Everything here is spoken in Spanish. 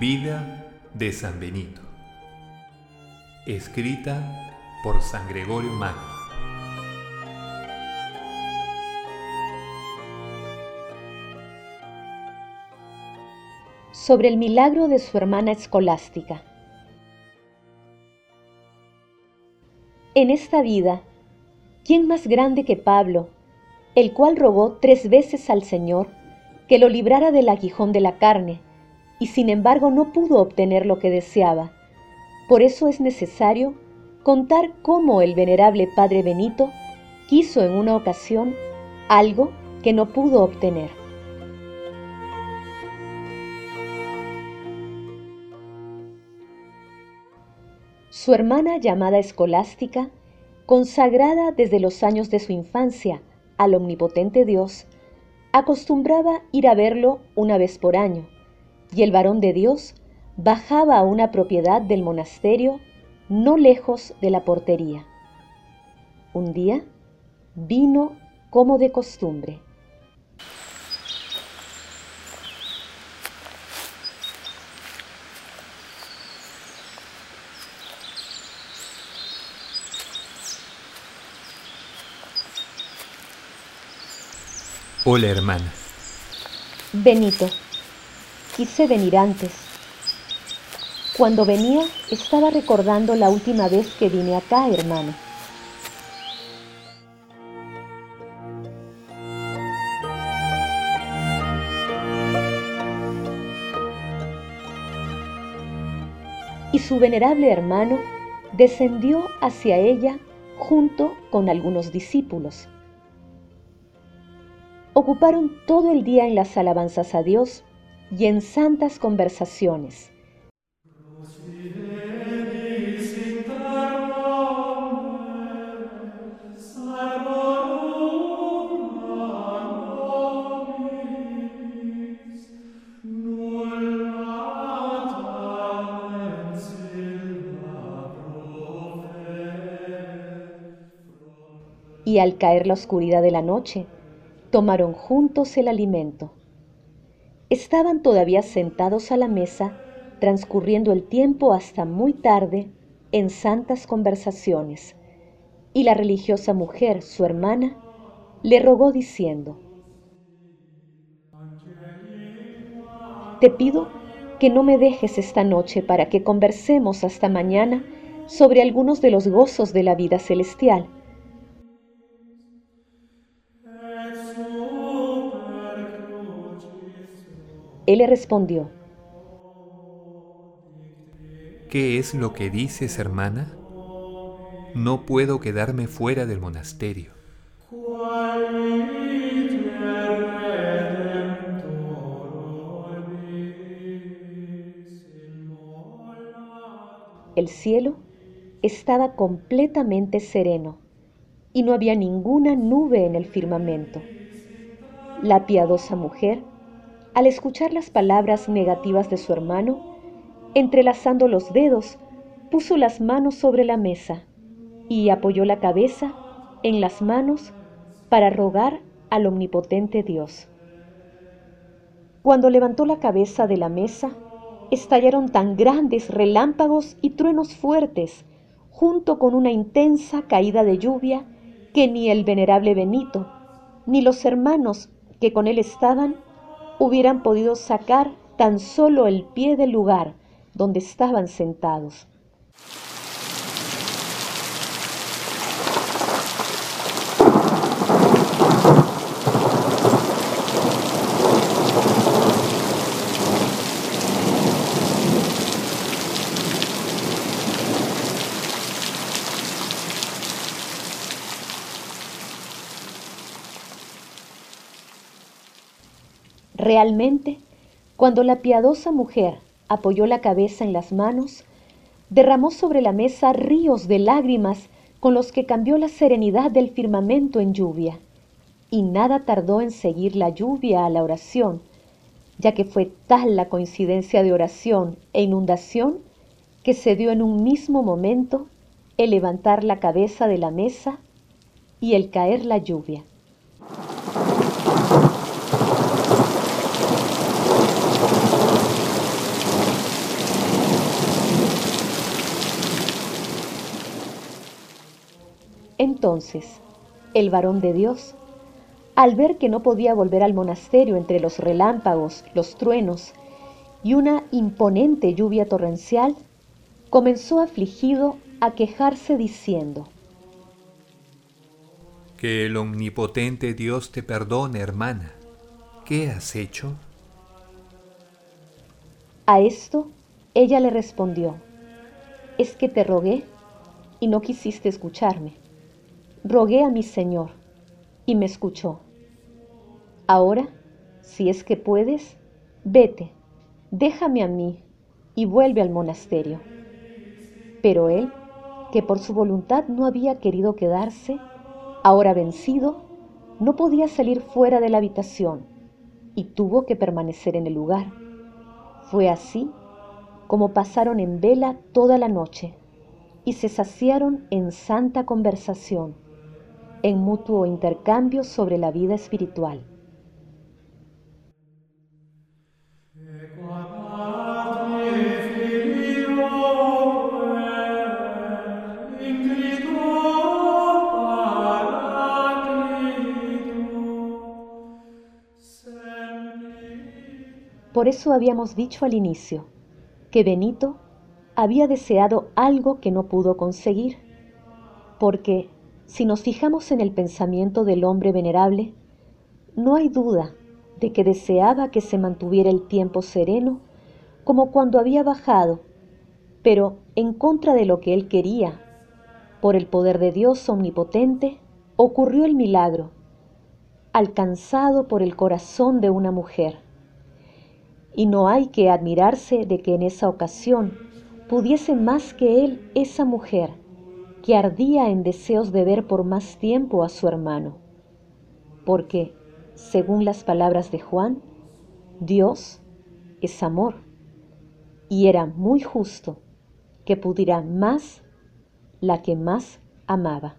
Vida de San Benito. Escrita por San Gregorio Magno. Sobre el milagro de su hermana escolástica. En esta vida, ¿quién más grande que Pablo, el cual rogó tres veces al Señor que lo librara del aguijón de la carne, y sin embargo no pudo obtener lo que deseaba. Por eso es necesario contar cómo el venerable Padre Benito quiso en una ocasión algo que no pudo obtener. Su hermana llamada Escolástica, consagrada desde los años de su infancia al omnipotente Dios, acostumbraba ir a verlo una vez por año y el varón de Dios bajaba a una propiedad del monasterio no lejos de la portería. Un día vino como de costumbre. Hola hermana. Benito, quise venir antes. Cuando venía estaba recordando la última vez que vine acá, hermano. Y su venerable hermano descendió hacia ella junto con algunos discípulos. Ocuparon todo el día en las alabanzas a Dios y en santas conversaciones. Y al caer la oscuridad de la noche, tomaron juntos el alimento. Estaban todavía sentados a la mesa, transcurriendo el tiempo hasta muy tarde en santas conversaciones, y la religiosa mujer, su hermana, le rogó diciendo, Te pido que no me dejes esta noche para que conversemos hasta mañana sobre algunos de los gozos de la vida celestial Él le respondió, ¿Qué es lo que dices, hermana? No puedo quedarme fuera del monasterio. El cielo estaba completamente sereno y no había ninguna nube en el firmamento. La piadosa mujer al escuchar las palabras negativas de su hermano, entrelazando los dedos, puso las manos sobre la mesa y apoyó la cabeza en las manos para rogar al omnipotente Dios. Cuando levantó la cabeza de la mesa, estallaron tan grandes relámpagos y truenos fuertes, junto con una intensa caída de lluvia, que ni el venerable Benito, ni los hermanos que con él estaban, hubieran podido sacar tan solo el pie del lugar donde estaban sentados. Realmente, cuando la piadosa mujer apoyó la cabeza en las manos, derramó sobre la mesa ríos de lágrimas con los que cambió la serenidad del firmamento en lluvia. Y nada tardó en seguir la lluvia a la oración, ya que fue tal la coincidencia de oración e inundación que se dio en un mismo momento el levantar la cabeza de la mesa y el caer la lluvia. Entonces, el varón de Dios, al ver que no podía volver al monasterio entre los relámpagos, los truenos y una imponente lluvia torrencial, comenzó afligido a quejarse diciendo, Que el omnipotente Dios te perdone, hermana. ¿Qué has hecho? A esto ella le respondió, es que te rogué y no quisiste escucharme. Rogué a mi Señor y me escuchó. Ahora, si es que puedes, vete, déjame a mí y vuelve al monasterio. Pero él, que por su voluntad no había querido quedarse, ahora vencido, no podía salir fuera de la habitación y tuvo que permanecer en el lugar. Fue así como pasaron en vela toda la noche y se saciaron en santa conversación, en mutuo intercambio sobre la vida espiritual. Por eso habíamos dicho al inicio que Benito había deseado algo que no pudo conseguir, porque si nos fijamos en el pensamiento del hombre venerable, no hay duda de que deseaba que se mantuviera el tiempo sereno como cuando había bajado, pero en contra de lo que él quería. Por el poder de Dios omnipotente ocurrió el milagro, alcanzado por el corazón de una mujer. Y no hay que admirarse de que en esa ocasión pudiese más que él esa mujer que ardía en deseos de ver por más tiempo a su hermano. Porque, según las palabras de Juan, Dios es amor y era muy justo que pudiera más la que más amaba.